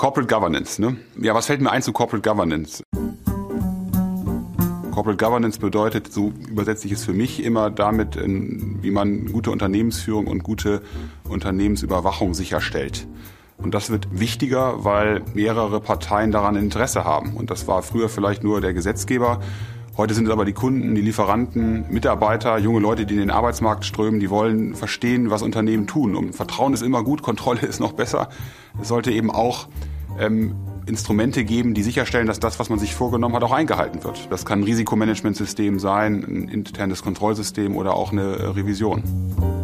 Corporate Governance, ne? Ja, was fällt mir ein zu Corporate Governance? Corporate Governance bedeutet, so übersetze ich es für mich immer damit, wie man gute Unternehmensführung und gute Unternehmensüberwachung sicherstellt. Und das wird wichtiger, weil mehrere Parteien daran Interesse haben. Und das war früher vielleicht nur der Gesetzgeber. Heute sind es aber die Kunden, die Lieferanten, Mitarbeiter, junge Leute, die in den Arbeitsmarkt strömen, die wollen verstehen, was Unternehmen tun. Und Vertrauen ist immer gut, Kontrolle ist noch besser. Es sollte eben auch ähm, Instrumente geben, die sicherstellen, dass das, was man sich vorgenommen hat, auch eingehalten wird. Das kann ein Risikomanagementsystem sein, ein internes Kontrollsystem oder auch eine äh, Revision.